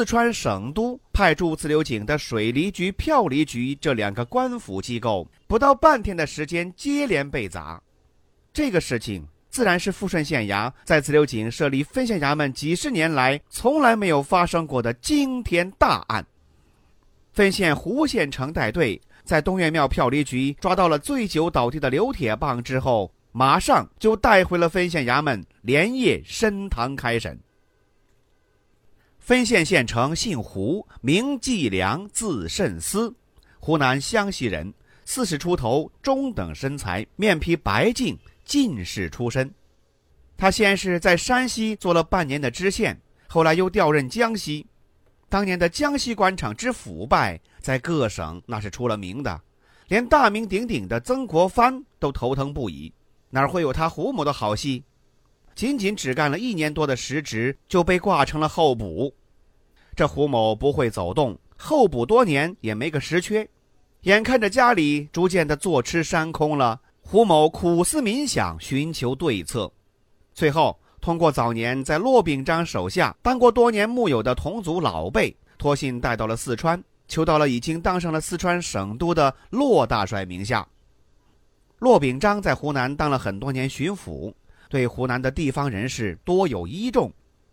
四川省都派驻自流井的水利局、票厘局这两个官府机构，不到半天的时间接连被砸。这个事情自然是富顺县衙在自流井设立分县衙门几十年来从来没有发生过的惊天大案。分县胡县城带队在东岳庙票厘局抓到了醉酒倒地的刘铁棒之后，马上就带回了分县衙门，连夜升堂开审。分县县城姓胡，名继良，字慎思，湖南湘西人，四十出头，中等身材，面皮白净，进士出身。他先是在山西做了半年的知县，后来又调任江西。当年的江西官场之腐败，在各省那是出了名的，连大名鼎鼎的曾国藩都头疼不已，哪会有他胡某的好戏？仅仅只干了一年多的实职，就被挂成了候补。这胡某不会走动，候补多年也没个实缺。眼看着家里逐渐的坐吃山空了，胡某苦思冥想，寻求对策。最后，通过早年在骆秉章手下当过多年幕友的同族老辈，托信带到了四川，求到了已经当上了四川省都的骆大帅名下。骆秉章在湖南当了很多年巡抚。对湖南的地方人士多有依重，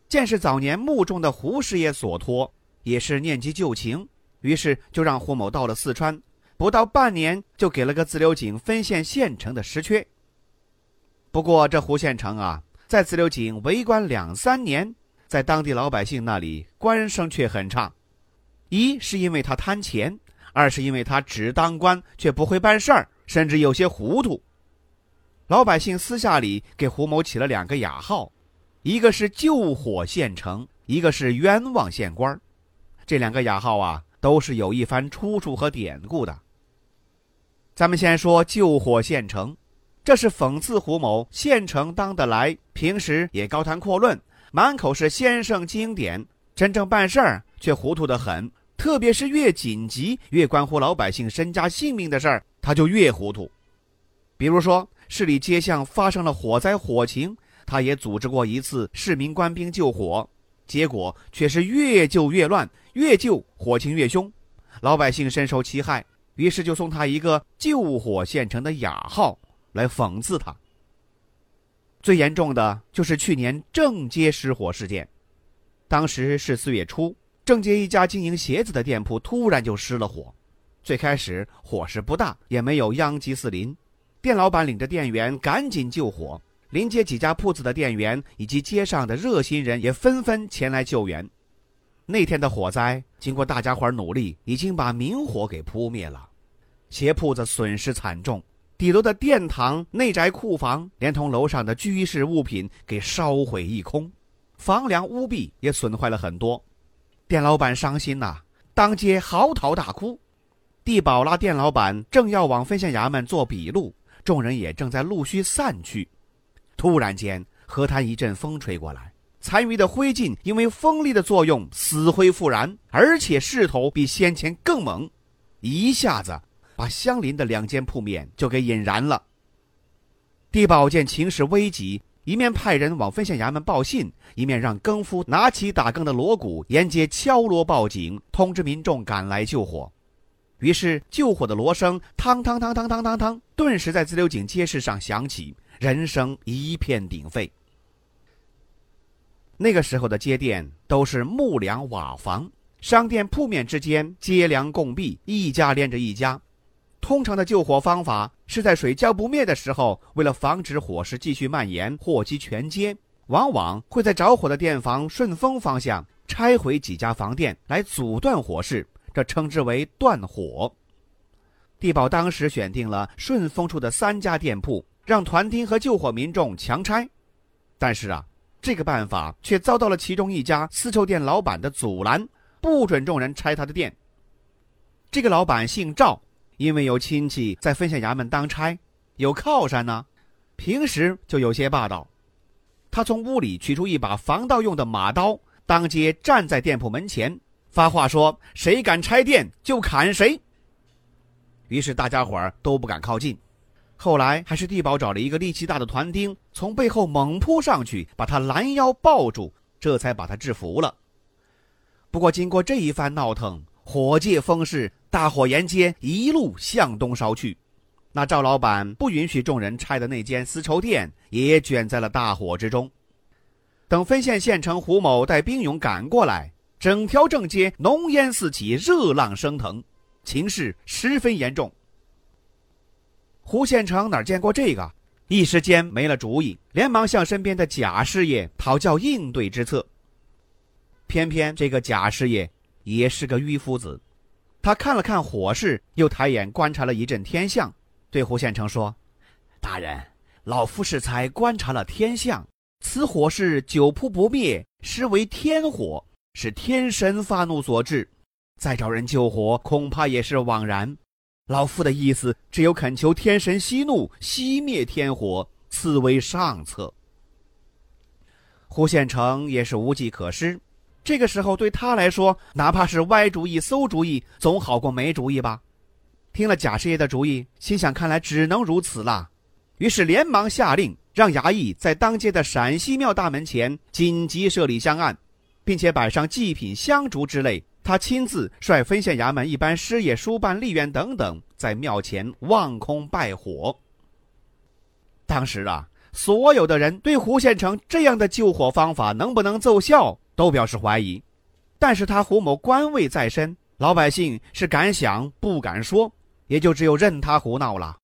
见是早年幕中的胡师爷所托，也是念及旧情，于是就让胡某到了四川，不到半年就给了个自流井分县县城的实缺。不过这胡县城啊，在自流井为官两三年，在当地老百姓那里官声却很差，一是因为他贪钱，二是因为他只当官却不会办事儿，甚至有些糊涂。老百姓私下里给胡某起了两个雅号，一个是救火县城，一个是冤枉县官。这两个雅号啊，都是有一番出处和典故的。咱们先说救火县城，这是讽刺胡某县城当得来，平时也高谈阔论，满口是先生经典，真正办事儿却糊涂得很。特别是越紧急、越关乎老百姓身家性命的事儿，他就越糊涂。比如说。市里街巷发生了火灾火情，他也组织过一次市民官兵救火，结果却是越救越乱，越救火情越凶，老百姓深受其害。于是就送他一个“救火县城”的雅号，来讽刺他。最严重的就是去年正街失火事件，当时是四月初，正街一家经营鞋子的店铺突然就失了火，最开始火势不大，也没有殃及四邻。店老板领着店员赶紧救火，临街几家铺子的店员以及街上的热心人也纷纷前来救援。那天的火灾经过大家伙努力，已经把明火给扑灭了。鞋铺子损失惨重，底楼的殿堂、内宅库房，连同楼上的居室物品给烧毁一空，房梁屋壁也损坏了很多。店老板伤心呐，当街嚎啕大哭。地保拉店老板正要往分县衙门做笔录。众人也正在陆续散去，突然间，河滩一阵风吹过来，残余的灰烬因为风力的作用死灰复燃，而且势头比先前更猛，一下子把相邻的两间铺面就给引燃了。地保见情势危急，一面派人往分县衙门报信，一面让更夫拿起打更的锣鼓，沿街敲锣报警，通知民众赶来救火。于是救火的锣声，汤汤汤汤汤汤汤，顿时在自流井街市上响起，人声一片鼎沸。那个时候的街店都是木梁瓦房，商店铺面之间街梁共壁，一家连着一家。通常的救火方法是在水浇不灭的时候，为了防止火势继续蔓延，祸及全街，往往会在着火的店房顺风方向拆毁几家房店，来阻断火势。这称之为断火。地保当时选定了顺风处的三家店铺，让团丁和救火民众强拆。但是啊，这个办法却遭到了其中一家丝绸店老板的阻拦，不准众人拆他的店。这个老板姓赵，因为有亲戚在分县衙门当差，有靠山呢，平时就有些霸道。他从屋里取出一把防盗用的马刀，当街站在店铺门前，发话说：“谁敢拆店，就砍谁。”于是大家伙儿都不敢靠近。后来还是地保找了一个力气大的团丁，从背后猛扑上去，把他拦腰抱住，这才把他制服了。不过经过这一番闹腾，火借风势，大火沿街一路向东烧去。那赵老板不允许众人拆的那间丝绸店也卷在了大火之中。等分县县城胡某带兵勇赶过来，整条正街浓烟四起，热浪升腾，情势十分严重。胡县城哪见过这个，一时间没了主意，连忙向身边的贾师爷讨教应对之策。偏偏这个贾师爷也是个迂夫子，他看了看火势，又抬眼观察了一阵天象，对胡县城说：“大人，老夫适才观察了天象，此火势久扑不灭，实为天火，是天神发怒所致。再找人救火，恐怕也是枉然。”老夫的意思，只有恳求天神息怒，熄灭天火，此为上策。胡县城也是无计可施，这个时候对他来说，哪怕是歪主意、馊主意，总好过没主意吧。听了贾师爷的主意，心想看来只能如此了，于是连忙下令，让衙役在当街的陕西庙大门前紧急设立香案，并且摆上祭品、香烛之类。他亲自率分县衙门一般师爷、书办、吏员等等，在庙前望空拜火。当时啊，所有的人对胡县城这样的救火方法能不能奏效，都表示怀疑。但是他胡某官位在身，老百姓是敢想不敢说，也就只有任他胡闹了。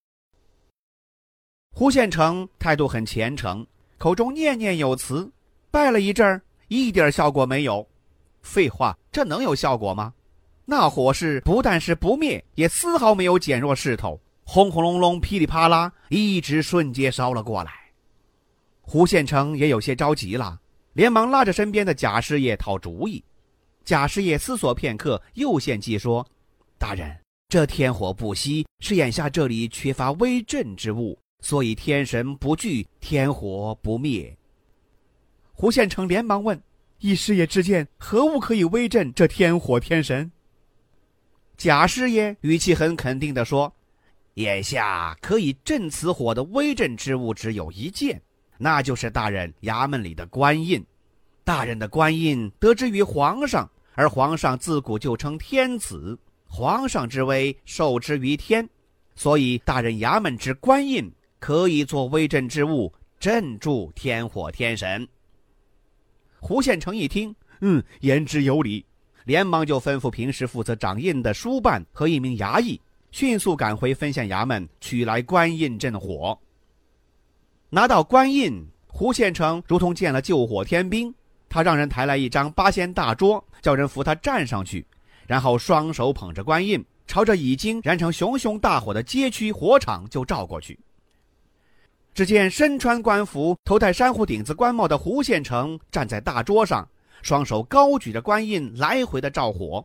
胡县城态度很虔诚，口中念念有词，拜了一阵儿，一点效果没有。废话，这能有效果吗？那火势不但是不灭，也丝毫没有减弱势头，轰轰隆隆、噼里啪啦，一直瞬间烧了过来。胡县城也有些着急了，连忙拉着身边的贾师爷讨主意。贾师爷思索片刻，又献计说：“大人，这天火不熄，是眼下这里缺乏威震之物，所以天神不惧，天火不灭。”胡县城连忙问。以师爷之见，何物可以威震这天火天神？贾师爷语气很肯定地说：“眼下可以镇此火的威震之物只有一件，那就是大人衙门里的官印。大人的官印得之于皇上，而皇上自古就称天子，皇上之威受之于天，所以大人衙门之官印可以做威震之物，镇住天火天神。”胡县城一听，嗯，言之有理，连忙就吩咐平时负责掌印的书办和一名衙役，迅速赶回分县衙门取来官印镇火。拿到官印，胡县城如同见了救火天兵，他让人抬来一张八仙大桌，叫人扶他站上去，然后双手捧着官印，朝着已经燃成熊熊大火的街区火场就照过去。只见身穿官服、头戴珊瑚顶子官帽的胡县城站在大桌上，双手高举着官印，来回的照火。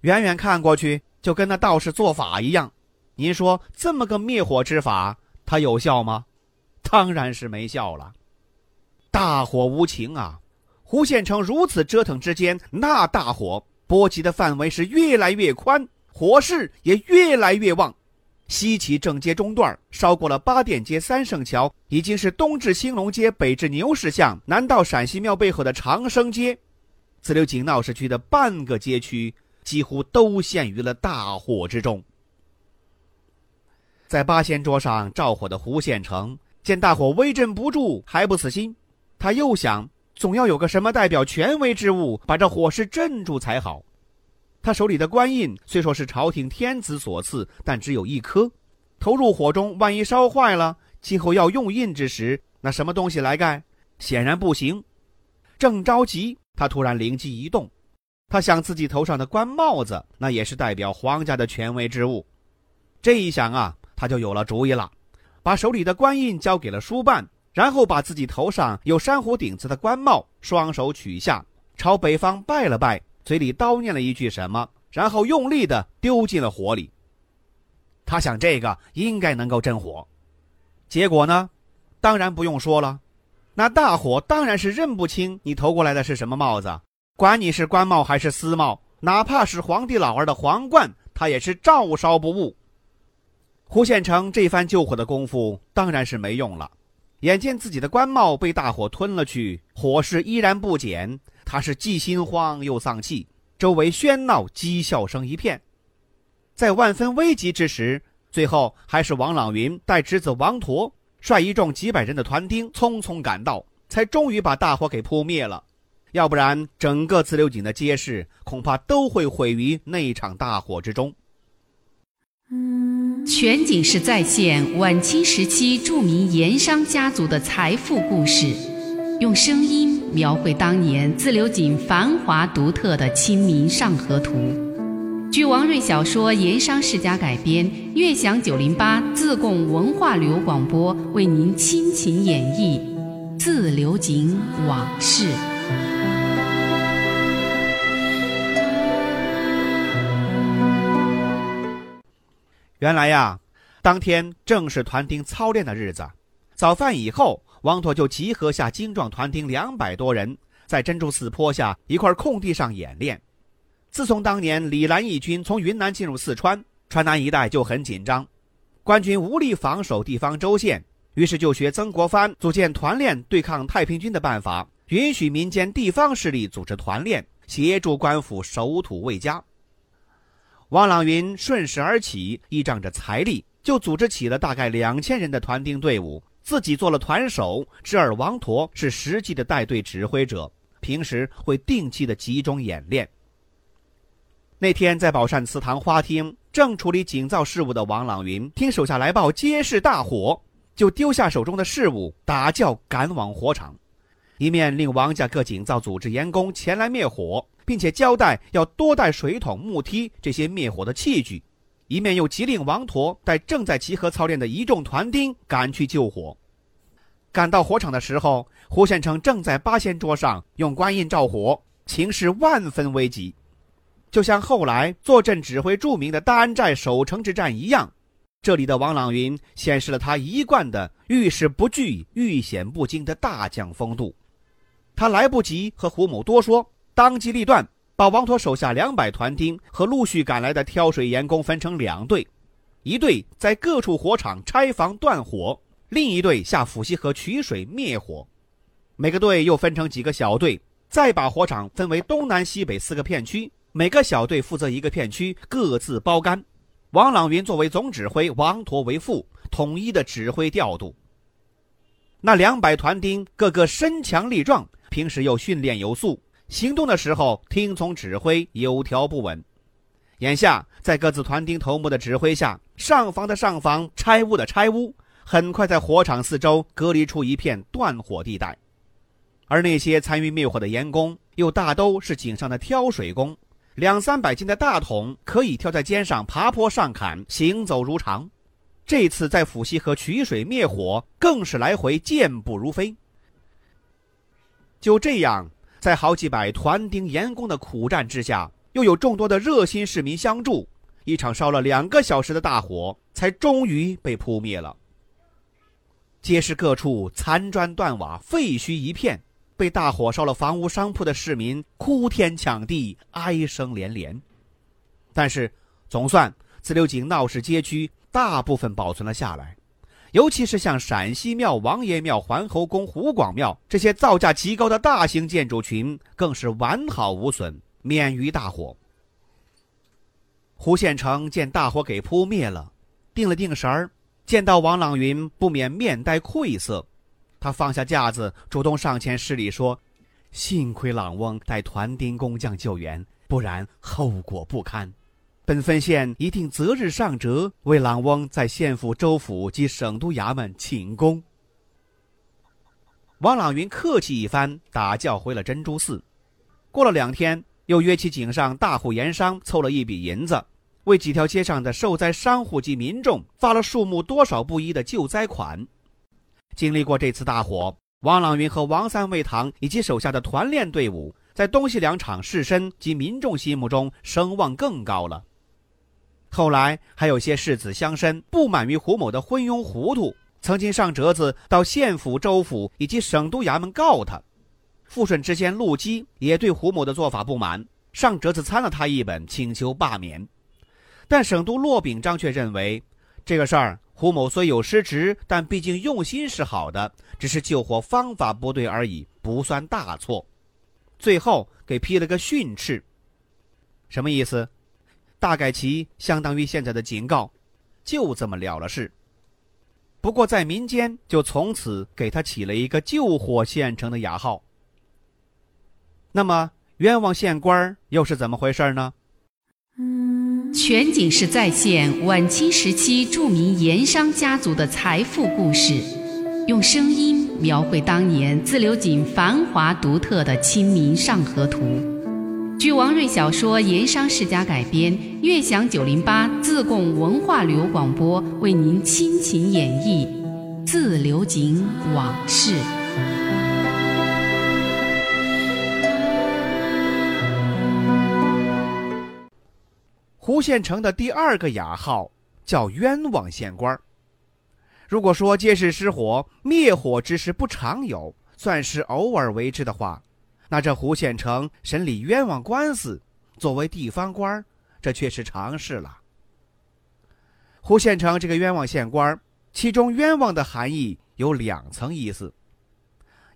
远远看过去，就跟那道士做法一样。您说这么个灭火之法，它有效吗？当然是没效了。大火无情啊！胡县城如此折腾之间，那大火波及的范围是越来越宽，火势也越来越旺。西起正街中段，烧过了八店街、三圣桥，已经是东至兴隆街，北至牛市巷，南到陕西庙背后的长生街，自流井闹市区的半个街区几乎都陷于了大火之中。在八仙桌上照火的胡县城见大火威震不住，还不死心，他又想，总要有个什么代表权威之物把这火势镇住才好。他手里的官印虽说是朝廷天子所赐，但只有一颗，投入火中，万一烧坏了，今后要用印之时，那什么东西来盖？显然不行。正着急，他突然灵机一动，他想自己头上的官帽子，那也是代表皇家的权威之物。这一想啊，他就有了主意了，把手里的官印交给了书办，然后把自己头上有珊瑚顶子的官帽双手取下，朝北方拜了拜，嘴里叨念了一句什么，然后用力的丢进了火里。他想这个应该能够镇火，结果呢，当然不用说了，那大火当然是认不清你投过来的是什么帽子，管你是官帽还是私帽，哪怕是皇帝老儿的皇冠，他也是照烧不误。胡县成这番救火的功夫当然是没用了，眼见自己的官帽被大火吞了去，火势依然不减，他是既心慌又丧气，周围喧闹讥笑声一片。在万分危急之时，最后还是王朗云带侄子王陀率一众几百人的团丁匆匆赶到，才终于把大火给扑灭了。要不然，整个自流井的街市恐怕都会毁于那场大火之中。全景式再现晚清时期著名盐商家族的财富故事，用声音描绘当年自流井繁华独特的《清明上河图》。据王瑞小说《盐商世家》改编，悦享九零八自贡文化旅游广播为您倾情演绎《自流井往事》。原来呀，当天正是团丁操练的日子。早饭以后，王妥就集合下精壮团丁两百多人，在珍珠寺坡下一块空地上演练。自从当年李兰义军从云南进入四川，川南一带就很紧张，官军无力防守地方州县，于是就学曾国藩组建团练对抗太平军的办法，允许民间地方势力组织团练，协助官府守土卫家。王朗云顺势而起，依仗着财力，就组织起了大概两千人的团丁队伍，自己做了团首，侄儿王陀是实际的带队指挥者，平时会定期的集中演练。那天在宝善祠堂花厅，正处理井灶事务的王朗云，听手下来报街市大火，就丢下手中的事务，打轿赶往火场，一面令王家各井灶组织员工前来灭火，并且交代要多带水桶、木梯这些灭火的器具，一面又急令王陀带正在集合操练的一众团丁赶去救火。赶到火场的时候，胡献成正在八仙桌上用官印照火，情势万分危急。就像后来坐镇指挥著名的大安寨守城之战一样，这里的王朗云显示了他一贯的遇事不惧、遇险不惊的大将风度。他来不及和胡某多说，当机立断，把王陀手下两百团丁和陆续赶来的挑水员工分成两队，一队在各处火场拆房断火，另一队下抚溪河取水灭火。每个队又分成几个小队，再把火场分为东南西北四个片区。每个小队负责一个片区，各自包干。王朗云作为总指挥，王陀为副，统一的指挥调度。那两百团丁个个身强力壮，平时又训练有素，行动的时候听从指挥，有条不紊。眼下在各自团丁头目的指挥下，上房的上房，拆屋的拆屋，很快在火场四周隔离出一片断火地带。而那些参与灭火的盐工，又大都是井上的挑水工。两三百斤的大桶可以挑在肩上爬坡上坎，行走如常。这次在抚溪河取水灭火，更是来回健步如飞。就这样，在好几百团丁员工的苦战之下，又有众多的热心市民相助，一场烧了两个小时的大火，才终于被扑灭了。街市各处残砖断瓦，废墟一片。被大火烧了房屋商铺的市民哭天抢地，哀声连连。但是，总算自流井闹市街区大部分保存了下来，尤其是像陕西庙、王爷庙、环侯宫、湖广庙这些造价极高的大型建筑群，更是完好无损，免于大火。胡县城见大火给扑灭了，定了定神儿，见到王朗云，不免面带愧色。他放下架子，主动上前施礼说：“幸亏朗翁带团丁工匠救援，不然后果不堪。本分县一定择日上折，为朗翁在县府、州府及省督衙门请功。”王朗云客气一番，打轿回了珍珠寺。过了两天，又约起井上大户盐商凑了一笔银子，为几条街上的受灾商户及民众发了数目多少不一的救灾款。经历过这次大火，王朗云和王三味堂以及手下的团练队伍，在东西两场士绅及民众心目中声望更高了。后来还有些世子乡绅不满于胡某的昏庸糊涂，曾经上折子到县府、州府以及省督衙门告他。富顺知县陆基也对胡某的做法不满，上折子参了他一本，请求罢免。但省督骆秉章却认为，这个事儿胡某虽有失职，但毕竟用心是好的，只是救火方法不对而已，不算大错。最后给批了个训斥，什么意思？大概其相当于现在的警告，就这么了了事。不过在民间就从此给他起了一个“救火县城”的雅号。那么冤枉县官又是怎么回事呢？全景式再现晚清时期著名盐商家族的财富故事，用声音描绘当年自流井繁华独特的《清明上河图》。据王瑞小说《盐商世家》改编，悦享九零八自贡文化旅游广播为您倾情演绎《自流井往事》。胡县城的第二个雅号叫冤枉县官。如果说街市失火，灭火之事不常有，算是偶尔为之的话。那这胡县城审理冤枉官司，作为地方官儿这却是常事了。胡县城这个冤枉县官儿其中“冤枉”的含义有两层意思：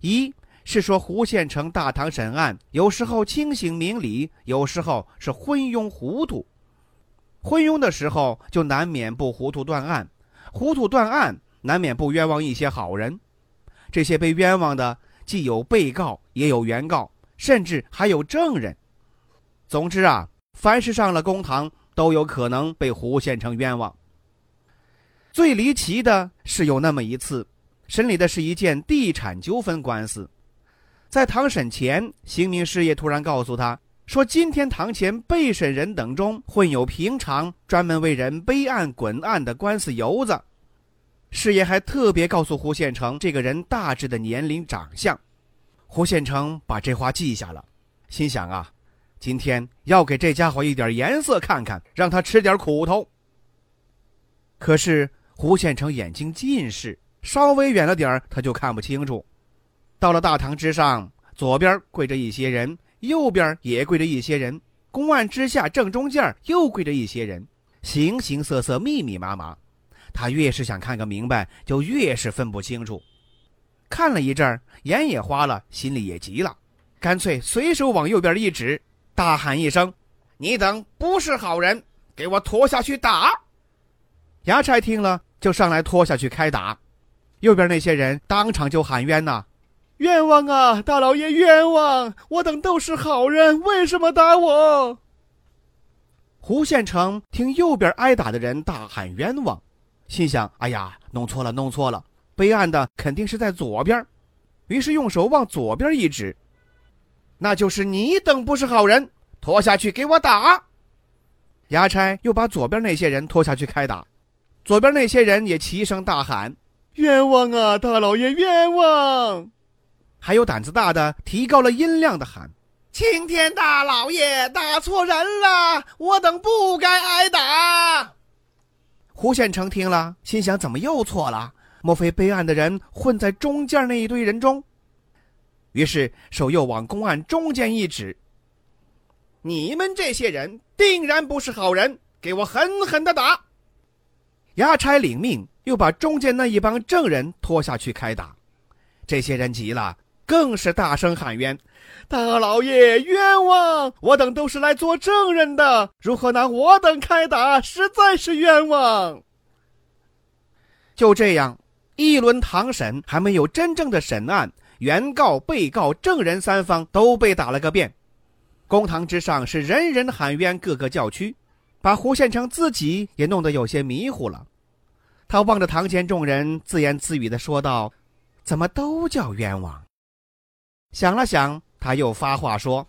一是说胡县城大堂审案，有时候清醒明理，有时候是昏庸糊涂。昏庸的时候，就难免不糊涂断案；糊涂断案，难免不冤枉一些好人。这些被冤枉的。既有被告，也有原告，甚至还有证人。总之啊，凡是上了公堂，都有可能被胡县成冤枉。最离奇的是，有那么一次，审理的是一件地产纠纷官司，在堂审前，刑名师爷突然告诉他说：“今天堂前被审人等中，混有平常专门为人背案滚案的官司游子。”师爷还特别告诉胡县城这个人大致的年龄、长相。胡县城把这话记下了，心想啊，今天要给这家伙一点颜色看看，让他吃点苦头。可是胡县城眼睛近视，稍微远了点他就看不清楚。到了大堂之上，左边跪着一些人，右边也跪着一些人，公案之下正中间又跪着一些人，形形色色，密密麻麻。他越是想看个明白，就越是分不清楚。看了一阵儿眼也花了，心里也急了，干脆随手往右边一指，大喊一声：“你等不是好人，给我拖下去打！”衙差听了，就上来拖下去开打。右边那些人当场就喊冤呐：“冤枉啊，大老爷冤枉！我等都是好人，为什么打我？”胡县城听右边挨打的人大喊冤枉。心想：“哎呀，弄错了，弄错了！备案的肯定是在左边。”于是用手往左边一指：“那就是你等不是好人，拖下去给我打！”衙差又把左边那些人拖下去开打，左边那些人也齐声大喊：“冤枉啊，大老爷冤枉！”还有胆子大的提高了音量的喊：“青天大老爷打错人了，我等不该挨打。”胡县城听了，心想：怎么又错了？莫非备案的人混在中间那一堆人中？于是手又往公案中间一指：“你们这些人定然不是好人，给我狠狠的打！”衙差领命，又把中间那一帮证人拖下去开打。这些人急了，更是大声喊冤。大老爷冤枉！我等都是来做证人的，如何拿我等开打？实在是冤枉。就这样，一轮堂审还没有真正的审案，原告、被告、证人三方都被打了个遍。公堂之上是人人喊冤，个个叫屈，把胡县成自己也弄得有些迷糊了。他望着堂前众人，自言自语的说道：“怎么都叫冤枉？”想了想。他又发话说：“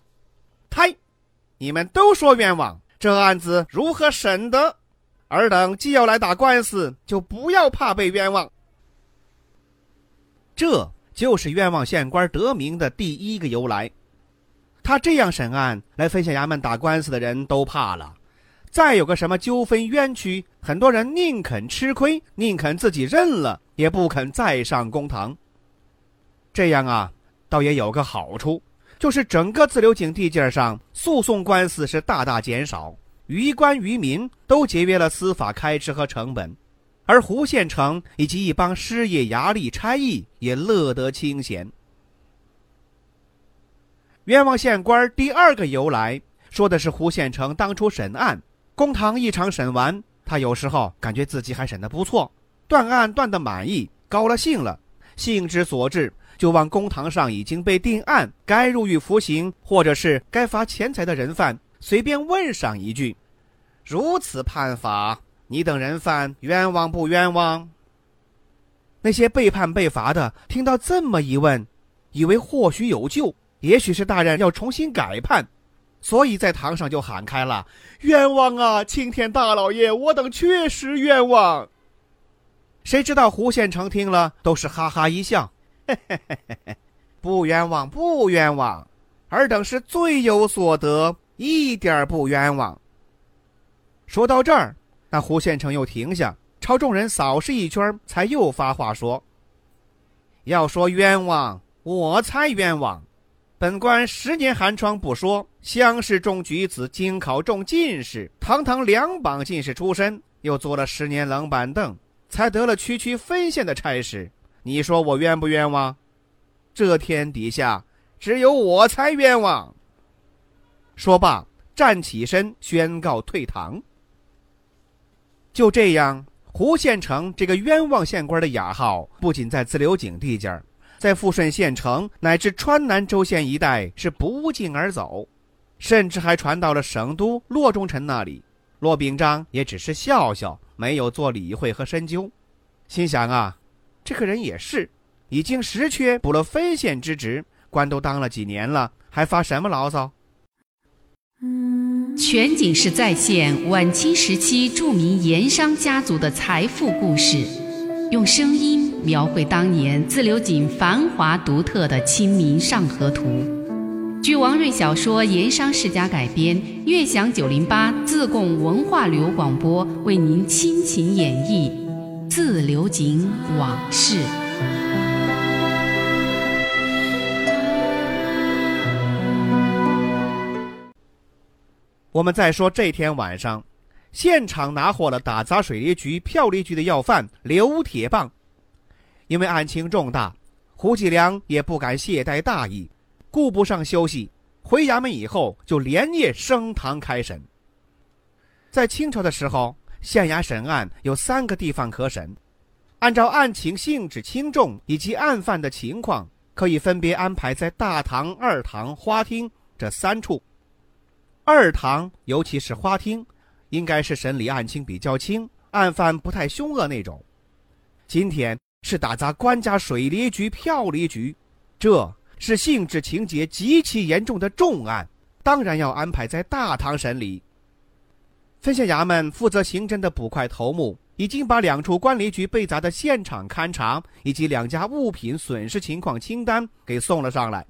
嗨，你们都说冤枉，这案子如何审得？尔等既要来打官司，就不要怕被冤枉。”这就是冤枉县官得名的第一个由来。他这样审案，来分县衙门打官司的人都怕了。再有个什么纠纷冤屈，很多人宁肯吃亏，宁肯自己认了，也不肯再上公堂。这样啊，倒也有个好处，就是整个自流井地界上诉讼官司是大大减少，于官于民都节约了司法开支和成本，而胡县城以及一帮失业衙吏差役也乐得清闲。冤枉县官第二个由来，说的是胡县城当初审案。公堂一场审完，他有时候感觉自己还审得不错，断案断得满意，高了兴了，兴之所至，就往公堂上已经被定案、该入狱服刑或者是该罚钱财的人犯，随便问上一句：“如此判法，你等人犯冤枉不冤枉？”那些被判被罚的听到这么一问，以为或许有救，也许是大人要重新改判。所以在堂上就喊开了：“冤枉啊，青天大老爷，我等确实冤枉。”谁知道胡县城听了都是哈哈一笑：“，不冤枉，不冤枉，尔等是罪有所得，一点不冤枉。”说到这儿，那胡县城又停下，朝众人扫视一圈，才又发话说：“要说冤枉，我才冤枉。”本官十年寒窗不说，乡试中举子，京考中进士，堂堂两榜进士出身，又坐了十年冷板凳，才得了区区分县的差事。你说我冤不冤枉？这天底下只有我才冤枉。说罢，站起身宣告退堂。就这样，胡县城这个冤枉县官的雅号，不仅在自流井地界。在富顺县城乃至川南州县一带是不胫而走，甚至还传到了省都洛中丞那里。骆秉章也只是笑笑，没有做理会和深究，心想啊，这个人也是，已经实缺补了分县之职，官都当了几年了，还发什么牢骚？嗯全景式再现晚清时期著名盐商家族的财富故事，用声音。描绘当年自流井繁华独特的《清明上河图》，据王瑞小说《盐商世家》改编，悦享九零八自贡文化旅游广播为您倾情演绎自流井往事。我们再说这天晚上，现场拿获了打砸水利局、票厘局的要犯刘铁棒。因为案情重大，胡继良也不敢懈怠大意，顾不上休息，回衙门以后就连夜升堂开审。在清朝的时候，县衙审案有三个地方可审，按照案情性质轻重以及案犯的情况，可以分别安排在大堂、二堂、花厅这三处。二堂尤其是花厅，应该是审理案情比较轻、案犯不太凶恶那种。今天。是打砸官家水利局、票厘局，这是性质情节极其严重的重案，当然要安排在大堂审理。分县衙门负责刑侦的捕快头目已经把两处官离局被砸的现场勘查以及两家物品损失情况清单给送了上来。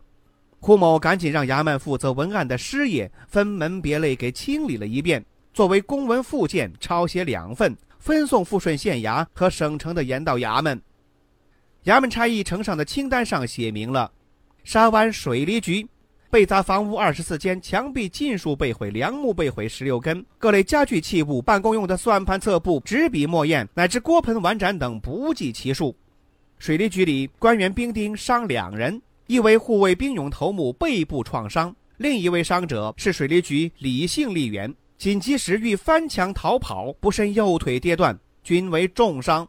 胡某赶紧让衙门负责文案的师爷分门别类给清理了一遍，作为公文附件抄写两份，分送富顺县衙和省城的盐道衙门。衙门差役呈上的清单上写明了：沙湾水利局被砸房屋二十四间，墙壁尽数被毁，梁木被毁十六根，各类家具器物、办公用的算盘、册布、纸笔、墨砚乃至锅盆碗盏等不计其数。水利局里官员兵丁伤两人，一为护卫兵勇头目背部创伤，另一位伤者是水利局李姓吏员，紧急时欲翻墙逃跑，不慎右腿跌断，均为重伤。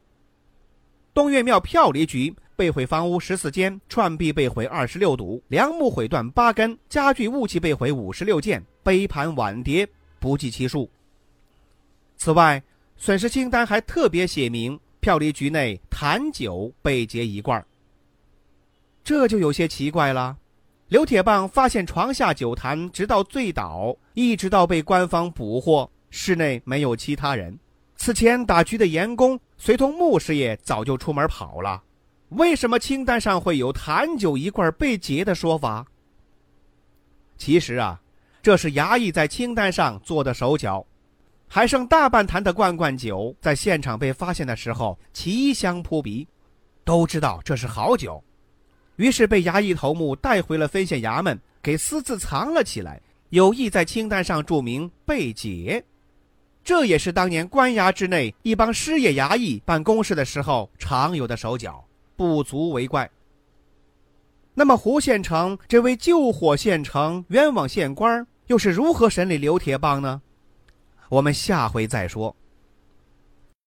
东岳庙票离局被毁房屋十四间，串壁被毁二十六堵，梁木毁断八根，家具物器被毁五十六件，杯盘碗碟不计其数。此外，损失清单还特别写明票离局内坛酒被劫一罐。这就有些奇怪了。刘铁棒发现床下酒坛，直到醉倒，一直到被官方捕获，室内没有其他人。此前打局的盐工。随同穆师爷早就出门跑了，为什么清单上会有坛酒一罐被劫的说法？其实啊，这是衙役在清单上做的手脚。还剩大半坛的罐罐酒，在现场被发现的时候，奇香扑鼻，都知道这是好酒，于是被衙役头目带回了分县衙门，给私自藏了起来，有意在清单上注明被劫。这也是当年官衙之内一帮失业衙役办公事的时候常有的手脚，不足为怪。那么胡县城这位救火县城冤枉县官又是如何审理刘铁棒呢？我们下回再说。